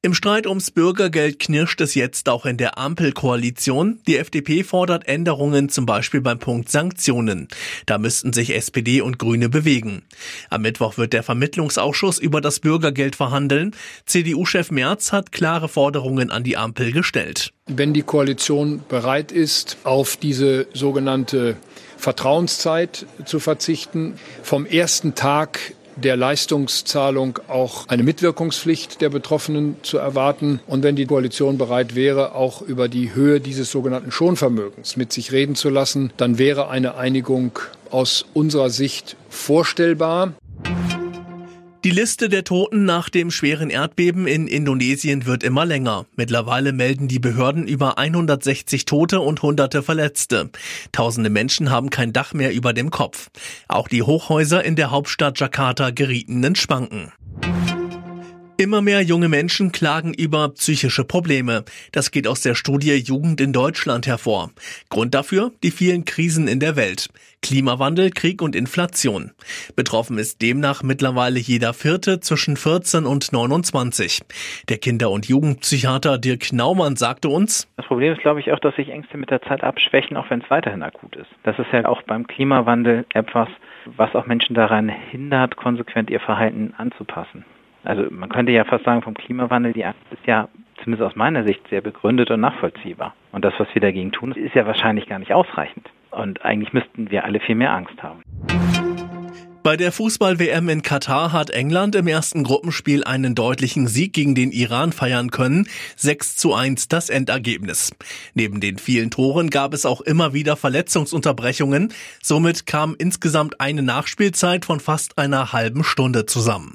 Im Streit ums Bürgergeld knirscht es jetzt auch in der Ampelkoalition. Die FDP fordert Änderungen zum Beispiel beim Punkt Sanktionen. Da müssten sich SPD und Grüne bewegen. Am Mittwoch wird der Vermittlungsausschuss über das Bürgergeld verhandeln. CDU-Chef Merz hat klare Forderungen an die Ampel gestellt. Wenn die Koalition bereit ist, auf diese sogenannte Vertrauenszeit zu verzichten, vom ersten Tag der Leistungszahlung auch eine Mitwirkungspflicht der Betroffenen zu erwarten und wenn die Koalition bereit wäre, auch über die Höhe dieses sogenannten Schonvermögens mit sich reden zu lassen, dann wäre eine Einigung aus unserer Sicht vorstellbar. Die Liste der Toten nach dem schweren Erdbeben in Indonesien wird immer länger. Mittlerweile melden die Behörden über 160 Tote und hunderte Verletzte. Tausende Menschen haben kein Dach mehr über dem Kopf. Auch die Hochhäuser in der Hauptstadt Jakarta gerieten in Schwanken. Immer mehr junge Menschen klagen über psychische Probleme. Das geht aus der Studie Jugend in Deutschland hervor. Grund dafür die vielen Krisen in der Welt. Klimawandel, Krieg und Inflation. Betroffen ist demnach mittlerweile jeder Vierte zwischen 14 und 29. Der Kinder- und Jugendpsychiater Dirk Naumann sagte uns, Das Problem ist, glaube ich, auch, dass sich Ängste mit der Zeit abschwächen, auch wenn es weiterhin akut ist. Das ist ja auch beim Klimawandel etwas, was auch Menschen daran hindert, konsequent ihr Verhalten anzupassen. Also man könnte ja fast sagen, vom Klimawandel, die Angst ist ja zumindest aus meiner Sicht sehr begründet und nachvollziehbar. Und das, was wir dagegen tun, ist ja wahrscheinlich gar nicht ausreichend. Und eigentlich müssten wir alle viel mehr Angst haben. Bei der Fußball-WM in Katar hat England im ersten Gruppenspiel einen deutlichen Sieg gegen den Iran feiern können. 6 zu 1 das Endergebnis. Neben den vielen Toren gab es auch immer wieder Verletzungsunterbrechungen. Somit kam insgesamt eine Nachspielzeit von fast einer halben Stunde zusammen.